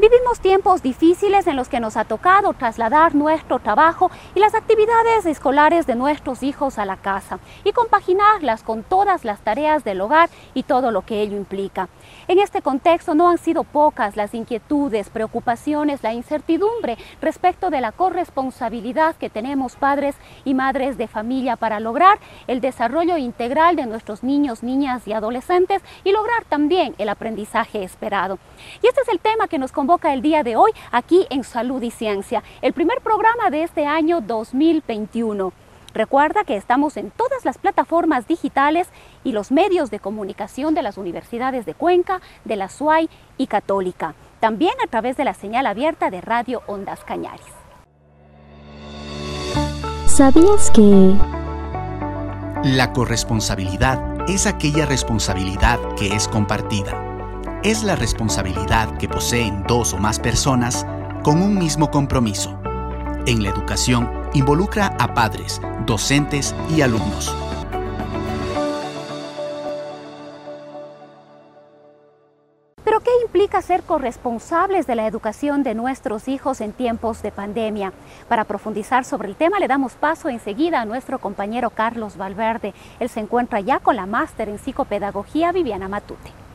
Vivimos tiempos difíciles en los que nos ha tocado trasladar nuestro trabajo y las actividades escolares de nuestros hijos a la casa y compaginarlas con todas las tareas del hogar y todo lo que ello implica. En este contexto no han sido pocas las inquietudes, preocupaciones, la incertidumbre respecto de la corresponsabilidad que tenemos padres y madres de familia para lograr el desarrollo integral de nuestros niños, niñas y adolescentes y lograr también el aprendizaje esperado. Y este es el tema que nos convoca el día de hoy aquí en Salud y Ciencia, el primer programa de este año 2021. Recuerda que estamos en todas las plataformas digitales y los medios de comunicación de las universidades de Cuenca, de la SUAY y Católica, también a través de la señal abierta de Radio Ondas Cañaris. ¿Sabías que... La corresponsabilidad es aquella responsabilidad que es compartida es la responsabilidad que poseen dos o más personas con un mismo compromiso. En la educación involucra a padres, docentes y alumnos. Pero ¿qué implica ser corresponsables de la educación de nuestros hijos en tiempos de pandemia? Para profundizar sobre el tema le damos paso enseguida a nuestro compañero Carlos Valverde. Él se encuentra ya con la máster en psicopedagogía Viviana Matute.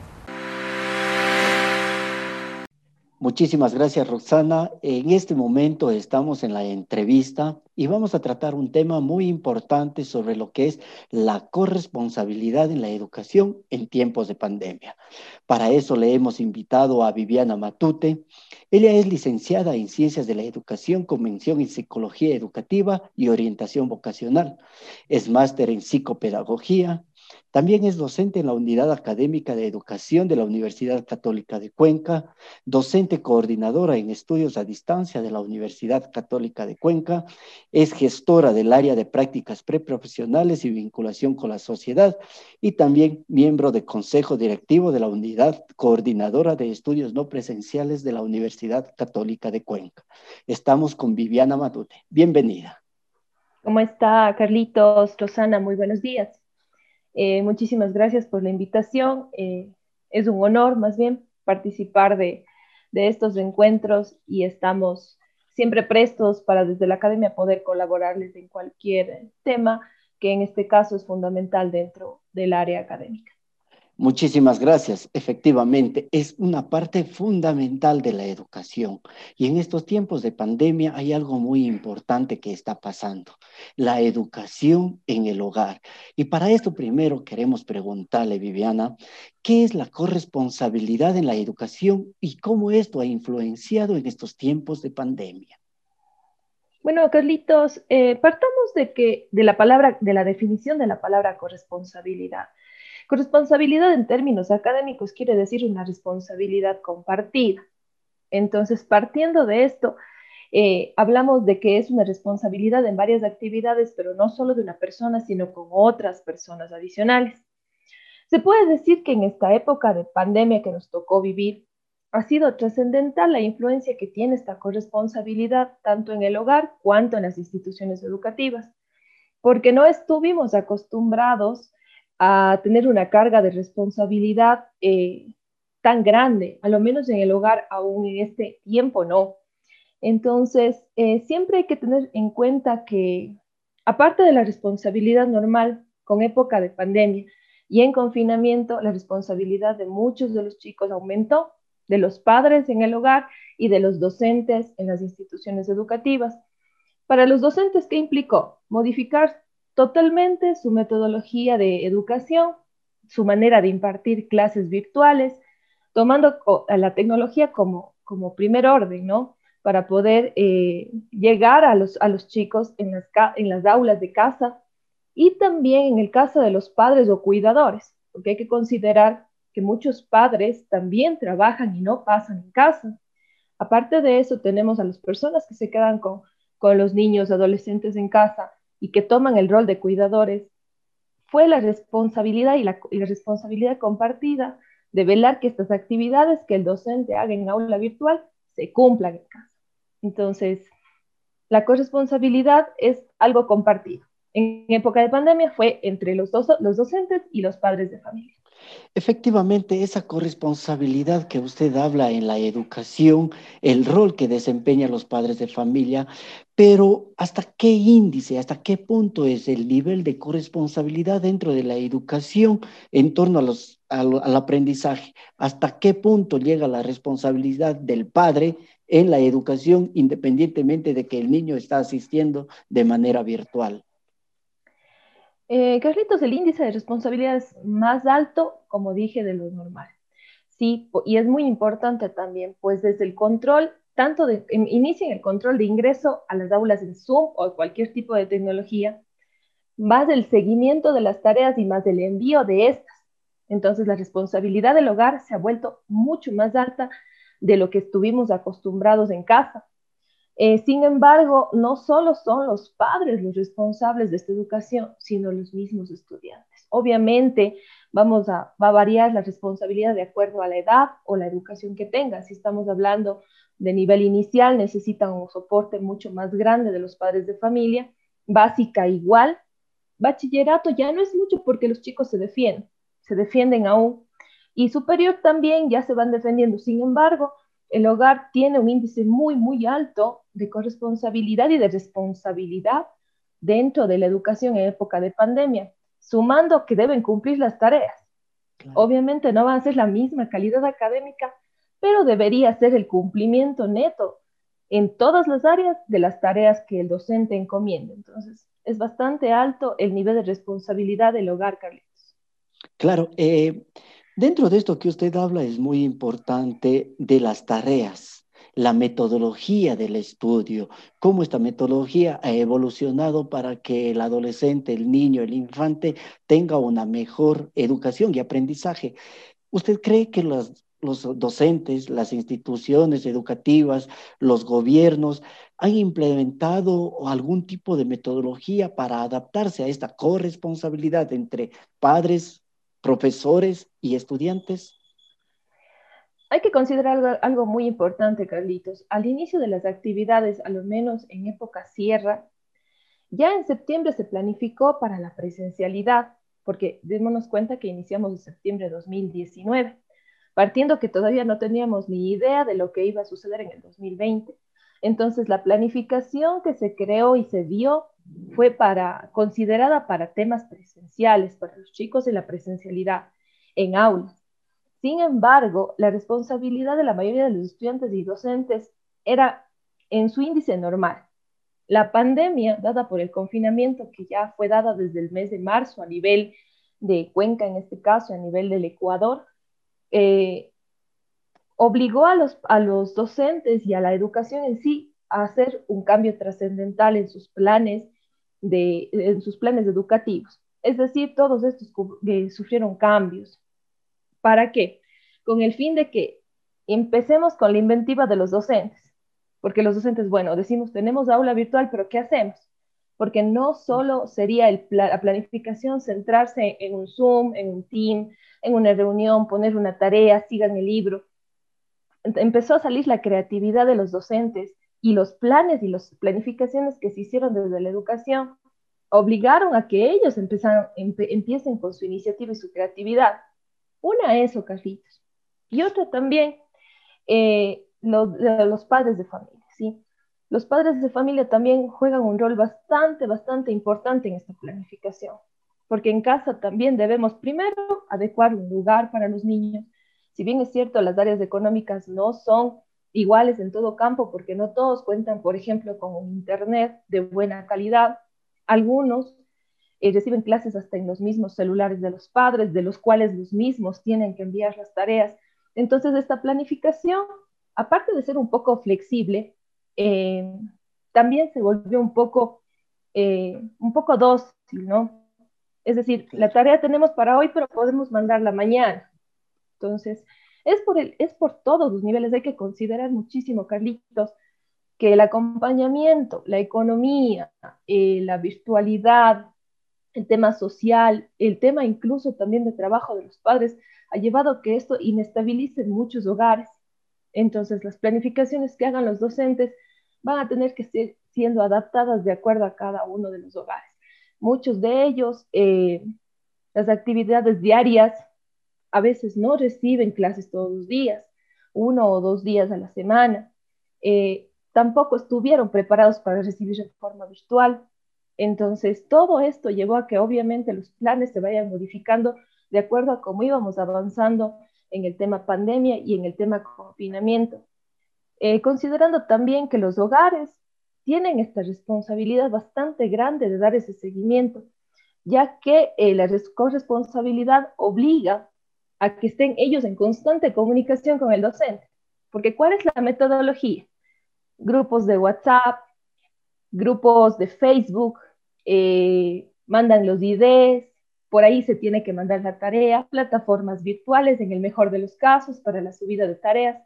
Muchísimas gracias, Roxana. En este momento estamos en la entrevista y vamos a tratar un tema muy importante sobre lo que es la corresponsabilidad en la educación en tiempos de pandemia. Para eso le hemos invitado a Viviana Matute. Ella es licenciada en Ciencias de la Educación con mención en Psicología Educativa y Orientación Vocacional. Es máster en Psicopedagogía, también es docente en la Unidad Académica de Educación de la Universidad Católica de Cuenca, docente coordinadora en estudios a distancia de la Universidad Católica de Cuenca, es gestora del área de prácticas preprofesionales y vinculación con la sociedad y también miembro del Consejo Directivo de la Unidad Coordinadora de Estudios No Presenciales de la Universidad Católica de Cuenca. Estamos con Viviana Matute. Bienvenida. ¿Cómo está, Carlitos? Rosana, muy buenos días. Eh, muchísimas gracias por la invitación. Eh, es un honor, más bien, participar de, de, estos encuentros y estamos siempre prestos para desde la academia poder colaborarles en cualquier tema que en este caso es fundamental dentro del área académica. Muchísimas gracias. Efectivamente, es una parte fundamental de la educación. Y en estos tiempos de pandemia hay algo muy importante que está pasando, la educación en el hogar. Y para esto primero queremos preguntarle, Viviana, ¿qué es la corresponsabilidad en la educación y cómo esto ha influenciado en estos tiempos de pandemia? Bueno, Carlitos, eh, partamos de que de la palabra, de la definición de la palabra corresponsabilidad. Corresponsabilidad en términos académicos quiere decir una responsabilidad compartida. Entonces, partiendo de esto, eh, hablamos de que es una responsabilidad en varias actividades, pero no solo de una persona, sino con otras personas adicionales. Se puede decir que en esta época de pandemia que nos tocó vivir, ha sido trascendental la influencia que tiene esta corresponsabilidad tanto en el hogar cuanto en las instituciones educativas, porque no estuvimos acostumbrados a tener una carga de responsabilidad eh, tan grande, a lo menos en el hogar, aún en este tiempo no. Entonces, eh, siempre hay que tener en cuenta que, aparte de la responsabilidad normal con época de pandemia y en confinamiento, la responsabilidad de muchos de los chicos aumentó, de los padres en el hogar y de los docentes en las instituciones educativas. Para los docentes, ¿qué implicó? Modificar totalmente su metodología de educación, su manera de impartir clases virtuales, tomando la tecnología como, como primer orden, ¿no? Para poder eh, llegar a los, a los chicos en las, en las aulas de casa y también en el caso de los padres o cuidadores, porque hay que considerar que muchos padres también trabajan y no pasan en casa. Aparte de eso, tenemos a las personas que se quedan con, con los niños, adolescentes en casa y que toman el rol de cuidadores. Fue la responsabilidad y la, responsabilidad compartida de velar que estas actividades que el docente haga en aula virtual se cumplan en casa. Entonces, la corresponsabilidad es algo compartido. En época de pandemia fue entre los, dos, los docentes y los padres de familia. Efectivamente, esa corresponsabilidad que usted habla en la educación, el rol que desempeñan los padres de familia, pero ¿hasta qué índice, hasta qué punto es el nivel de corresponsabilidad dentro de la educación en torno a los, al aprendizaje? ¿Hasta qué punto llega la responsabilidad del padre en la educación independientemente de que el niño está asistiendo de manera virtual? Eh, Carlitos, el índice de responsabilidad es más alto, como dije, de lo normal. Sí, y es muy importante también, pues desde el control, tanto de, inicien el control de ingreso a las aulas en Zoom o cualquier tipo de tecnología, más del seguimiento de las tareas y más del envío de estas. Entonces, la responsabilidad del hogar se ha vuelto mucho más alta de lo que estuvimos acostumbrados en casa. Eh, sin embargo, no solo son los padres los responsables de esta educación, sino los mismos estudiantes. Obviamente, vamos a, va a variar la responsabilidad de acuerdo a la edad o la educación que tengan. Si estamos hablando de nivel inicial, necesitan un soporte mucho más grande de los padres de familia. Básica igual. Bachillerato ya no es mucho porque los chicos se defienden, se defienden aún. Y superior también ya se van defendiendo. Sin embargo, el hogar tiene un índice muy, muy alto de corresponsabilidad y de responsabilidad dentro de la educación en época de pandemia, sumando que deben cumplir las tareas. Obviamente no va a ser la misma calidad académica, pero debería ser el cumplimiento neto en todas las áreas de las tareas que el docente encomienda. Entonces, es bastante alto el nivel de responsabilidad del hogar, Carlitos. Claro, eh, Dentro de esto que usted habla es muy importante de las tareas, la metodología del estudio, cómo esta metodología ha evolucionado para que el adolescente, el niño, el infante tenga una mejor educación y aprendizaje. ¿Usted cree que los, los docentes, las instituciones educativas, los gobiernos han implementado algún tipo de metodología para adaptarse a esta corresponsabilidad entre padres, profesores y estudiantes? Hay que considerar algo, muy importante, Carlitos. Al inicio de las actividades, a lo menos en época sierra, ya en septiembre se planificó para la presencialidad, porque démonos cuenta que iniciamos en septiembre de 2019, partiendo que todavía no teníamos ni idea de lo que iba a suceder en el 2020. Entonces, la planificación que se creó y se dio fue para, considerada para temas presenciales, para los chicos de la presencialidad en aulas. Sin embargo, la responsabilidad de la mayoría de los estudiantes y docentes era en su índice normal. La pandemia, dada por el confinamiento que ya fue dada desde el mes de marzo a nivel de Cuenca, en este caso, a nivel del Ecuador, eh, obligó a los, docentes y a la educación en sí a hacer un cambio trascendental en sus planes de, educativos. Es decir, todos estos que sufrieron cambios. ¿Para qué? Con el fin de que empecemos con la inventiva de los docentes. Porque los docentes, bueno, decimos, tenemos aula virtual, pero ¿qué hacemos? Porque no solo sería la planificación centrarse en un Zoom, en un Team, en una reunión, poner una tarea, sigan el libro. Empezó a salir la creatividad de los docentes y los planes y las planificaciones que se hicieron desde la educación obligaron a que ellos empiecen con su iniciativa y su creatividad. Una eso, Carlitos. Y otra también, eh, los padres de familia, ¿sí? Los padres de familia también juegan un rol bastante, bastante importante en esta planificación, porque en casa también debemos primero adecuar un lugar para los niños. Si bien es cierto, las áreas económicas no son iguales en todo campo, porque no todos cuentan, por ejemplo, con un Internet de buena calidad. Algunos eh, reciben clases hasta en los mismos celulares de los padres, de los cuales los mismos tienen que enviar las tareas. Entonces, esta planificación, aparte de ser un poco flexible, eh, también se volvió un poco, eh, un poco dócil, ¿no? Es decir, la tarea tenemos para hoy, pero podemos mandarla mañana. Entonces, es por, el, es por todos los niveles, hay que considerar muchísimo, Carlitos, que el acompañamiento, la economía, eh, la virtualidad, el tema social, el tema incluso también de trabajo de los padres, ha llevado a que esto inestabilice muchos hogares. Entonces, las planificaciones que hagan los docentes van a tener que ser siendo adaptadas de acuerdo a cada uno de los hogares. Muchos de ellos, eh, las actividades diarias, a veces no reciben clases todos los días, uno o dos días a la semana. Eh, tampoco estuvieron preparados para recibir de forma virtual. Entonces, todo esto llevó a que obviamente los planes se vayan modificando de acuerdo a cómo íbamos avanzando en el tema pandemia y en el tema confinamiento. Eh, considerando también que los hogares tienen esta responsabilidad bastante grande de dar ese seguimiento, ya que eh, la corresponsabilidad obliga a que estén ellos en constante comunicación con el docente. Porque ¿cuál es la metodología? Grupos de WhatsApp, grupos de Facebook, eh, mandan los IDs, por ahí se tiene que mandar la tarea, plataformas virtuales en el mejor de los casos para la subida de tareas.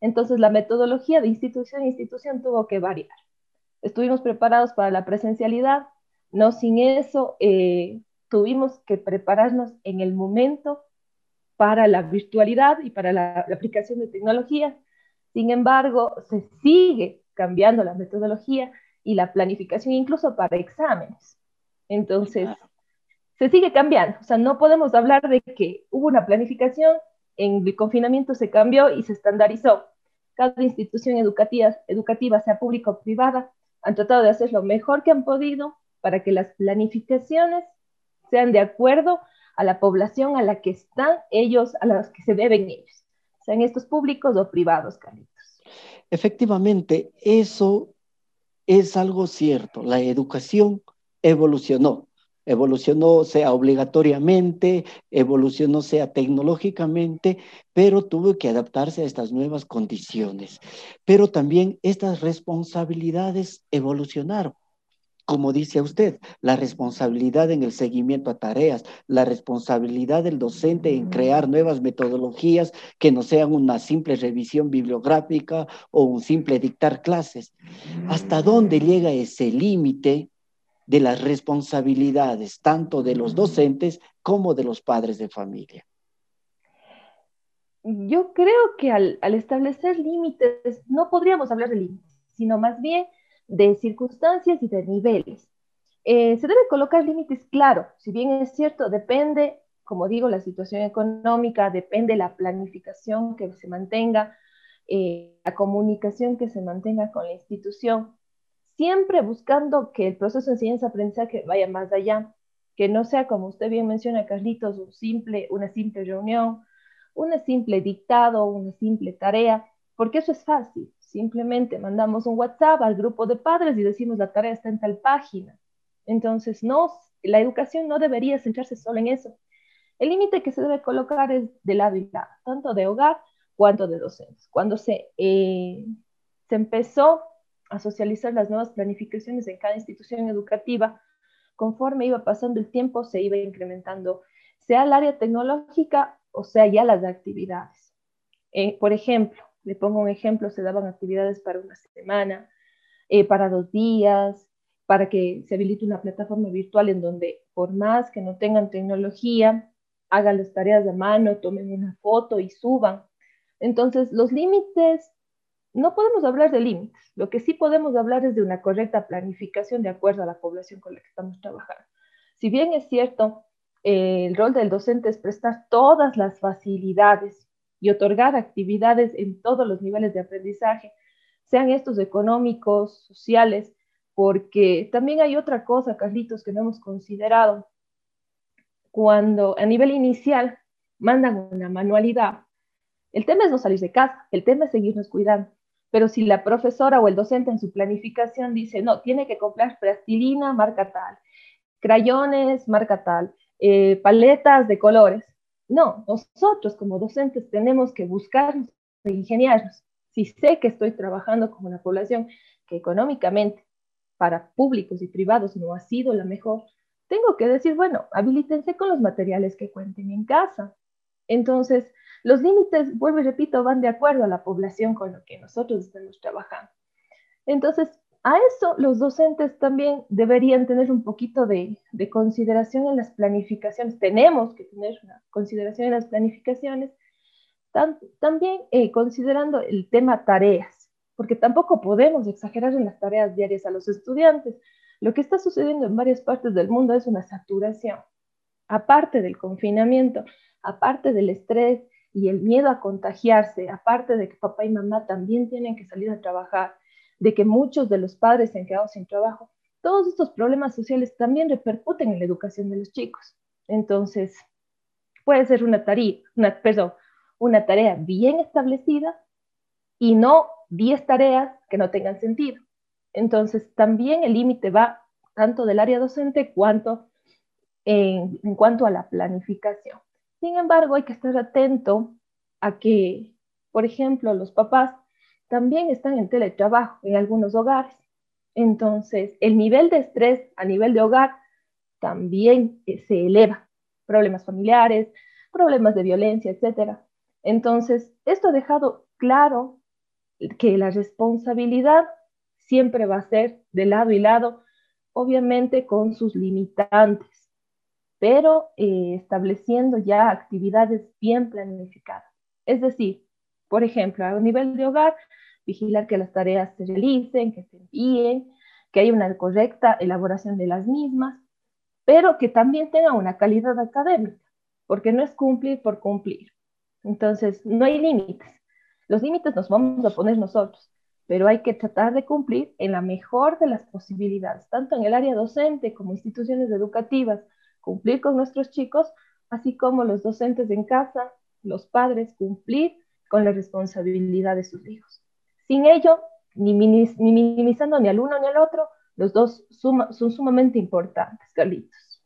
Entonces la metodología de institución a institución tuvo que variar. Estuvimos preparados para la presencialidad, no sin eso eh, tuvimos que prepararnos en el momento para la virtualidad y para la, aplicación de tecnología. Sin embargo, se sigue cambiando la metodología y la planificación incluso para exámenes. Entonces, se sigue cambiando. O sea, no podemos hablar de que hubo una planificación, en el confinamiento se cambió y se estandarizó. Cada institución educativa, educativa, sea pública o privada, han tratado de hacer lo mejor que han podido para que las planificaciones sean de acuerdo a la población a la que están ellos, a las que se deben ellos, sean estos públicos o privados, Carlitos. Efectivamente, eso es algo cierto. La educación evolucionó. Evolucionó sea obligatoriamente, evolucionó sea tecnológicamente, pero tuvo que adaptarse a estas nuevas condiciones. Pero también estas responsabilidades evolucionaron como dice usted, la responsabilidad en el seguimiento a tareas, la responsabilidad del docente en crear nuevas metodologías que no sean una simple revisión bibliográfica o un simple dictar clases. ¿Hasta dónde llega ese límite de las responsabilidades, tanto de los docentes como de los padres de familia? Yo creo que al, establecer límites, no podríamos hablar de límites, sino más bien de circunstancias y de niveles. Eh, se debe colocar límites claros, si bien es cierto, depende, como digo, la situación económica, depende la planificación que se mantenga, eh, la comunicación que se mantenga con la institución, siempre buscando que el proceso de enseñanza-aprendizaje vaya más allá, que no sea, como usted bien menciona, Carlitos, un simple, una simple reunión, una simple dictado, una simple tarea, porque eso es fácil. Simplemente mandamos un WhatsApp al grupo de padres y decimos la tarea está en tal página. Entonces, no, la educación no debería centrarse solo en eso. El límite que se debe colocar es de lado y lado, tanto de hogar cuanto de docentes. Cuando se, eh, se empezó a socializar las nuevas planificaciones en cada institución educativa, conforme iba pasando el tiempo, se iba incrementando, sea el área tecnológica o sea ya las actividades. Eh, por ejemplo, le pongo un ejemplo, se daban actividades para una semana, eh, para dos días, para que se habilite una plataforma virtual en donde por más que no tengan tecnología, hagan las tareas de mano, tomen una foto y suban. Entonces, los límites, no podemos hablar de límites. Lo que sí podemos hablar es de una correcta planificación de acuerdo a la población con la que estamos trabajando. Si bien es cierto, el rol del docente es prestar todas las facilidades y otorgar actividades en todos los niveles de aprendizaje, sean estos económicos, sociales, porque también hay otra cosa, Carlitos, que no hemos considerado. Cuando a nivel inicial mandan una manualidad, el tema es no salir de casa, el tema es seguirnos cuidando. Pero si la profesora o el docente en su planificación dice, no, tiene que comprar plastilina marca tal, crayones marca tal, eh, paletas de colores, no, nosotros como docentes tenemos que buscar e ingeniarnos. Si sé que estoy trabajando con una población que económicamente para públicos y privados no ha sido la mejor, tengo que decir, bueno, habilítense con los materiales que cuenten en casa. Entonces, los límites, vuelvo y repito, van de acuerdo a la población con lo que nosotros estamos trabajando. Entonces, a eso los docentes también deberían tener un poquito de, consideración en las planificaciones. Tenemos que tener una consideración en las planificaciones, también eh, considerando el tema tareas, porque tampoco podemos exagerar en las tareas diarias a los estudiantes. Lo que está sucediendo en varias partes del mundo es una saturación. Aparte del confinamiento, aparte del estrés y el miedo a contagiarse, aparte de que papá y mamá también tienen que salir a trabajar, de que muchos de los padres se han quedado sin trabajo, todos estos problemas sociales también repercuten en la educación de los chicos. Entonces, puede ser una tarea, una, perdón, una tarea bien establecida y no 10 tareas que no tengan sentido. Entonces, también el límite va tanto del área docente cuanto en, en, cuanto a la planificación. Sin embargo, hay que estar atento a que, por ejemplo, los papás también están en teletrabajo en algunos hogares. Entonces, el nivel de estrés a nivel de hogar también eh, se eleva. Problemas familiares, problemas de violencia, etc. Entonces, esto ha dejado claro que la responsabilidad siempre va a ser de lado y lado, obviamente con sus limitantes, pero eh, estableciendo ya actividades bien planificadas. Es decir, por ejemplo, a nivel de hogar, vigilar que las tareas se realicen, que se envíen, que haya una correcta elaboración de las mismas, pero que también tenga una calidad académica, porque no es cumplir por cumplir. Entonces, no hay límites. Los límites nos vamos a poner nosotros, pero hay que tratar de cumplir en la mejor de las posibilidades, tanto en el área docente como instituciones educativas, cumplir con nuestros chicos, así como los docentes en casa, los padres, cumplir con la responsabilidad de sus hijos. Sin ello, ni, minimizando ni al uno ni al otro, los dos son sumamente importantes, Carlitos.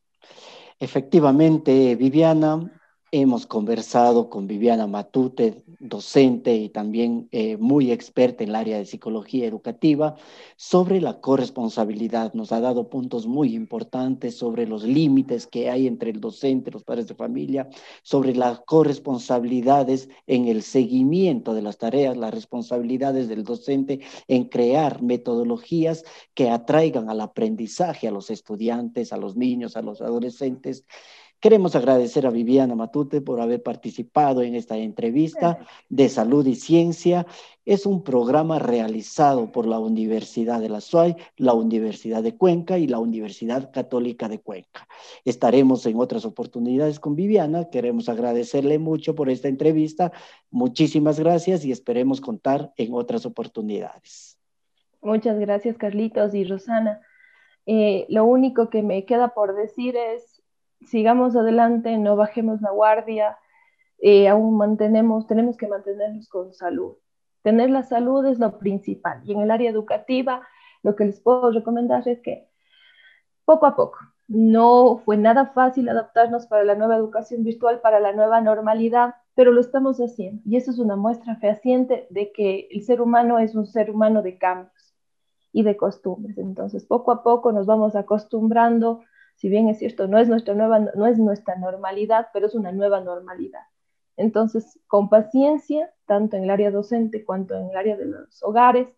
Efectivamente, Viviana, Hemos conversado con Viviana Matute, docente y también eh, muy experta en el área de psicología educativa, sobre la corresponsabilidad. Nos ha dado puntos muy importantes sobre los límites que hay entre el docente, los padres de familia, sobre las corresponsabilidades en el seguimiento de las tareas, las responsabilidades del docente en crear metodologías que atraigan al aprendizaje a los estudiantes, a los niños, a los adolescentes Queremos agradecer a Viviana Matute por haber participado en esta entrevista de Salud y Ciencia. Es un programa realizado por la Universidad de la SUAY, la Universidad de Cuenca y la Universidad Católica de Cuenca. Estaremos en otras oportunidades con Viviana. Queremos agradecerle mucho por esta entrevista. Muchísimas gracias y esperemos contar en otras oportunidades. Muchas gracias, Carlitos y Rosana. Eh, lo único que me queda por decir es sigamos adelante, no bajemos la guardia, eh, aún mantenemos, tenemos que mantenernos con salud. Tener la salud es lo principal. Y en el área educativa, lo que les puedo recomendar es que poco a poco, no fue nada fácil adaptarnos para la nueva educación virtual, para la nueva normalidad, pero lo estamos haciendo. Y eso es una muestra fehaciente de que el ser humano es un ser humano de cambios y de costumbres. Entonces, poco a poco nos vamos acostumbrando si bien es cierto, no es nuestra nueva, no es nuestra normalidad, pero es una nueva normalidad. Entonces, con paciencia, tanto en el área docente cuanto en el área de los hogares,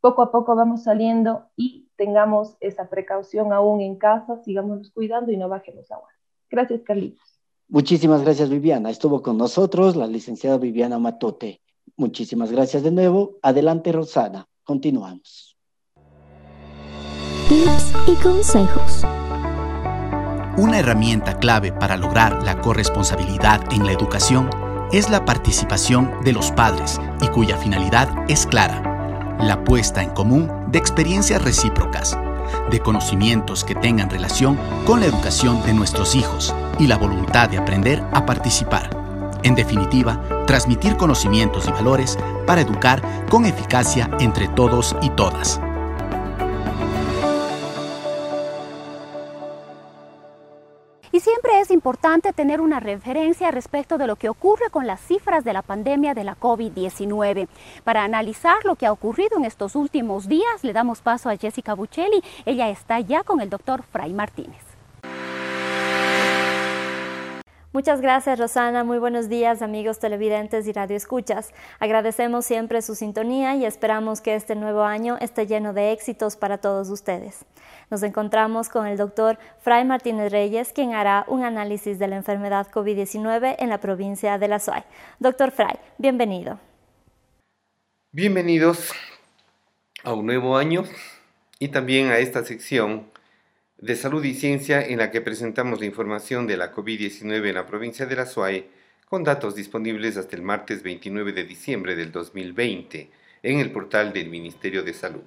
poco a poco vamos saliendo y tengamos esa precaución aún en casa, sigamos cuidando y no bajemos agua. Gracias, Carlitos. Muchísimas gracias, Viviana. Estuvo con nosotros la licenciada Viviana Matote. Muchísimas gracias de nuevo. Adelante, Rosana. Continuamos. Tips y consejos. Una herramienta clave para lograr la corresponsabilidad en la educación es la participación de los padres y cuya finalidad es clara, la puesta en común de experiencias recíprocas, de conocimientos que tengan relación con la educación de nuestros hijos y la voluntad de aprender a participar. En definitiva, transmitir conocimientos y valores para educar con eficacia entre todos y todas. Importante tener una referencia respecto de lo que ocurre con las cifras de la pandemia de la COVID-19. Para analizar lo que ha ocurrido en estos últimos días, le damos paso a Jessica Buccelli. Ella está ya con el doctor Fray Martínez. Muchas gracias, Rosana. Muy buenos días, amigos televidentes y radioescuchas. Agradecemos siempre su sintonía y esperamos que este nuevo año esté lleno de éxitos para todos ustedes. Nos encontramos con el doctor Fray Martínez Reyes, quien hará un análisis de la enfermedad COVID-19 en la provincia de La Suay. Doctor Fray, bienvenido. Bienvenidos a un nuevo año y también a esta sección de Salud y Ciencia en la que presentamos la información de la COVID-19 en la provincia de La Suay con datos disponibles hasta el martes 29 de diciembre del 2020 en el portal del Ministerio de Salud.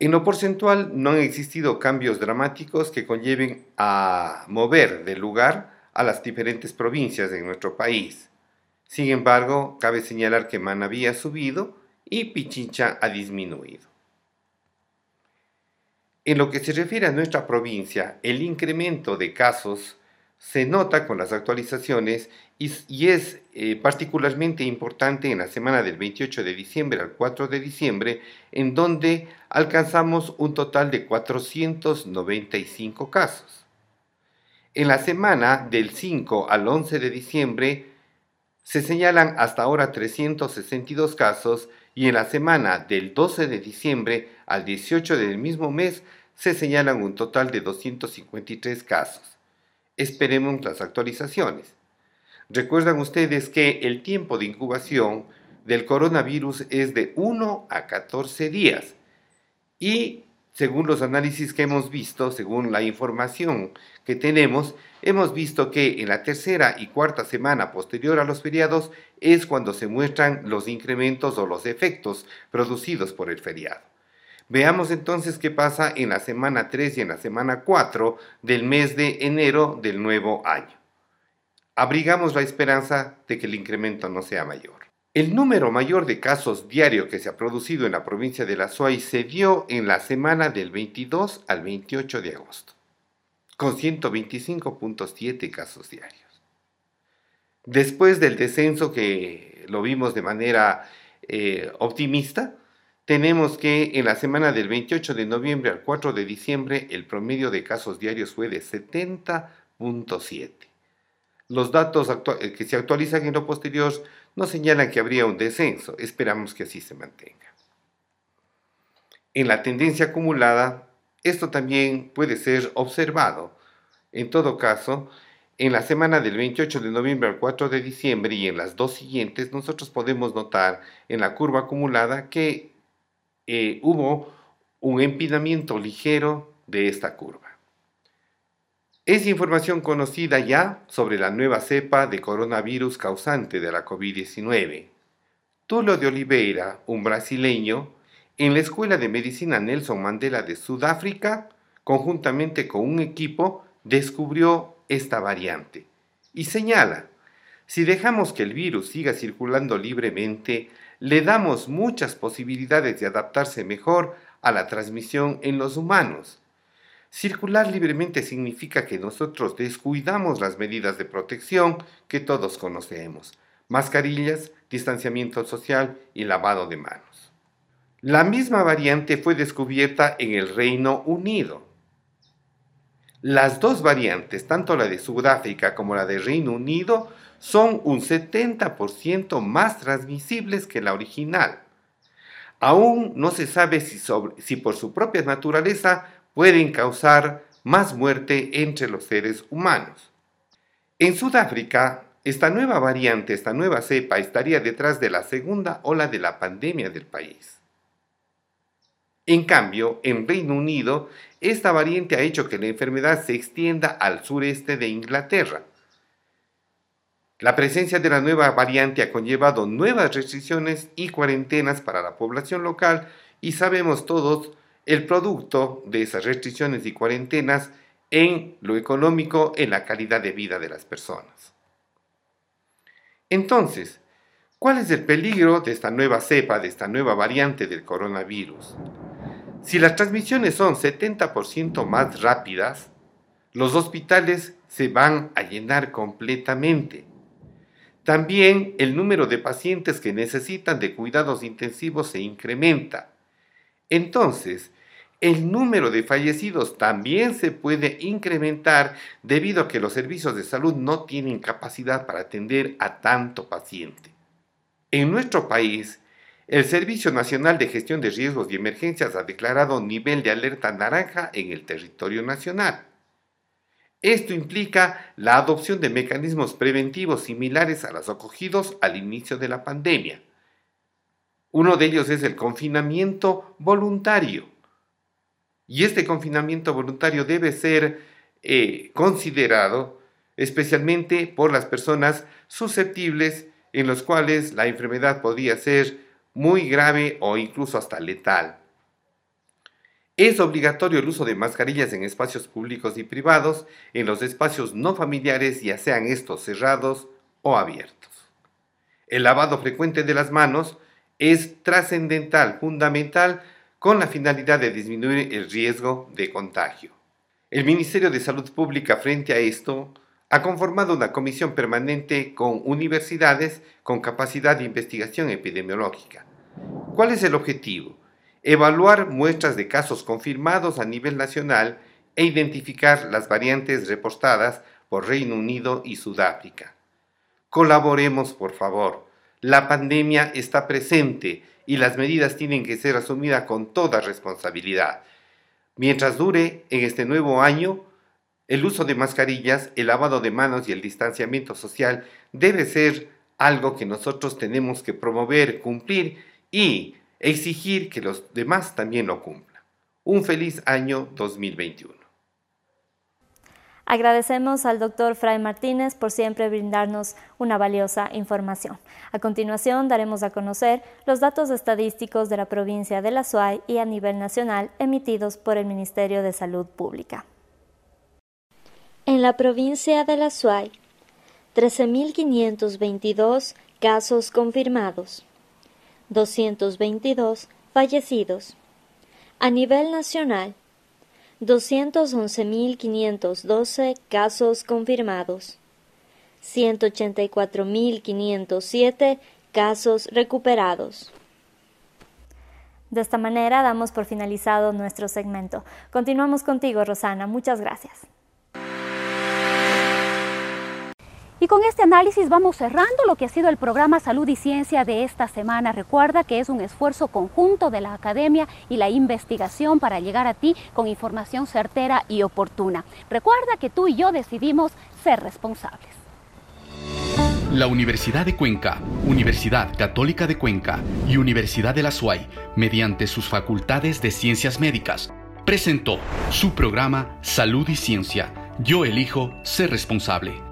En lo porcentual no han existido cambios dramáticos que conlleven a mover del lugar a las diferentes provincias de nuestro país. Sin embargo, cabe señalar que Manabí ha subido y Pichincha ha disminuido. En lo que se refiere a nuestra provincia, el incremento de casos se nota con las actualizaciones y, es eh, particularmente importante en la semana del 28 de diciembre al 4 de diciembre, en donde alcanzamos un total de 495 casos. En la semana del 5 al 11 de diciembre se señalan hasta ahora 362 casos y en la semana del 12 de diciembre al 18 del mismo mes se señalan un total de 253 casos. Esperemos las actualizaciones. Recuerdan ustedes que el tiempo de incubación del coronavirus es de 1 a 14 días y según los análisis que hemos visto, según la información que tenemos, hemos visto que en la tercera y cuarta semana posterior a los feriados es cuando se muestran los incrementos o los efectos producidos por el feriado. Veamos entonces qué pasa en la semana 3 y en la semana 4 del mes de enero del nuevo año. Abrigamos la esperanza de que el incremento no sea mayor. El número mayor de casos diarios que se ha producido en la provincia de La Suay se dio en la semana del 22 al 28 de agosto, con 125.7 casos diarios. Después del descenso que lo vimos de manera eh, optimista, tenemos que en la semana del 28 de noviembre al 4 de diciembre el promedio de casos diarios fue de 70.7. Los datos eh, que se actualizan en lo posterior no señalan que habría un descenso. Esperamos que así se mantenga. En la tendencia acumulada, esto también puede ser observado. En todo caso, en la semana del 28 de noviembre al 4 de diciembre y en las dos siguientes, nosotros podemos notar en la curva acumulada que eh, hubo un empinamiento ligero de esta curva. Es información conocida ya sobre la nueva cepa de coronavirus causante de la COVID-19. Tulo de Oliveira, un brasileño, en la Escuela de Medicina Nelson Mandela de Sudáfrica, conjuntamente con un equipo, descubrió esta variante y señala, si dejamos que el virus siga circulando libremente, le damos muchas posibilidades de adaptarse mejor a la transmisión en los humanos Circular libremente significa que nosotros descuidamos las medidas de protección que todos conocemos, mascarillas, distanciamiento social y lavado de manos. La misma variante fue descubierta en el Reino Unido. Las dos variantes, tanto la de Sudáfrica como la de Reino Unido, son un 70% más transmisibles que la original. Aún no se sabe si, si por su propia naturaleza pueden causar más muerte entre los seres humanos. En Sudáfrica, esta nueva variante, esta nueva cepa, estaría detrás de la segunda ola de la pandemia del país. En cambio, en Reino Unido, esta variante ha hecho que la enfermedad se extienda al sureste de Inglaterra. La presencia de la nueva variante ha conllevado nuevas restricciones y cuarentenas para la población local y sabemos todos el producto de esas restricciones y cuarentenas en lo económico, en la calidad de vida de las personas. Entonces, ¿cuál es el peligro de esta nueva cepa, de esta nueva variante del coronavirus? Si las transmisiones son 70% más rápidas, los hospitales se van a llenar completamente. También el número de pacientes que necesitan de cuidados intensivos se incrementa. Entonces, el número de fallecidos también se puede incrementar debido a que los servicios de salud no tienen capacidad para atender a tanto paciente. En nuestro país, el Servicio Nacional de Gestión de Riesgos y Emergencias ha declarado nivel de alerta naranja en el territorio nacional. Esto implica la adopción de mecanismos preventivos similares a los acogidos al inicio de la pandemia. Uno de ellos es el confinamiento voluntario. Y este confinamiento voluntario debe ser eh, considerado especialmente por las personas susceptibles en los cuales la enfermedad podría ser muy grave o incluso hasta letal. Es obligatorio el uso de mascarillas en espacios públicos y privados, en los espacios no familiares, ya sean estos cerrados o abiertos. El lavado frecuente de las manos es trascendental, fundamental, con la finalidad de disminuir el riesgo de contagio. El Ministerio de Salud Pública frente a esto ha conformado una comisión permanente con universidades con capacidad de investigación epidemiológica. ¿Cuál es el objetivo? evaluar muestras de casos confirmados a nivel nacional e identificar las variantes reportadas por Reino Unido y Sudáfrica. Colaboremos, por favor. La pandemia está presente y las medidas tienen que ser asumidas con toda responsabilidad. Mientras dure en este nuevo año, el uso de mascarillas, el lavado de manos y el distanciamiento social debe ser algo que nosotros tenemos que promover, cumplir y exigir que los demás también lo cumplan. Un feliz año 2021. Agradecemos al doctor Fray Martínez por siempre brindarnos una valiosa información. A continuación daremos a conocer los datos estadísticos de la provincia de La Suay y a nivel nacional emitidos por el Ministerio de Salud Pública. En la provincia de La Suay, 13.522 casos confirmados. 222 fallecidos. A nivel nacional, 211.512 casos confirmados, 184.507 casos recuperados. De esta manera damos por finalizado nuestro segmento. Continuamos contigo, Rosana. Muchas gracias. Y con este análisis vamos cerrando lo que ha sido el programa Salud y Ciencia de esta semana. Recuerda que es un esfuerzo conjunto de la academia y la investigación para llegar a ti con información certera y oportuna. Recuerda que tú y yo decidimos ser responsables. La Universidad de Cuenca, Universidad Católica de Cuenca y Universidad de la SUAY, mediante sus facultades de ciencias médicas, presentó su programa Salud y Ciencia. Yo elijo ser responsable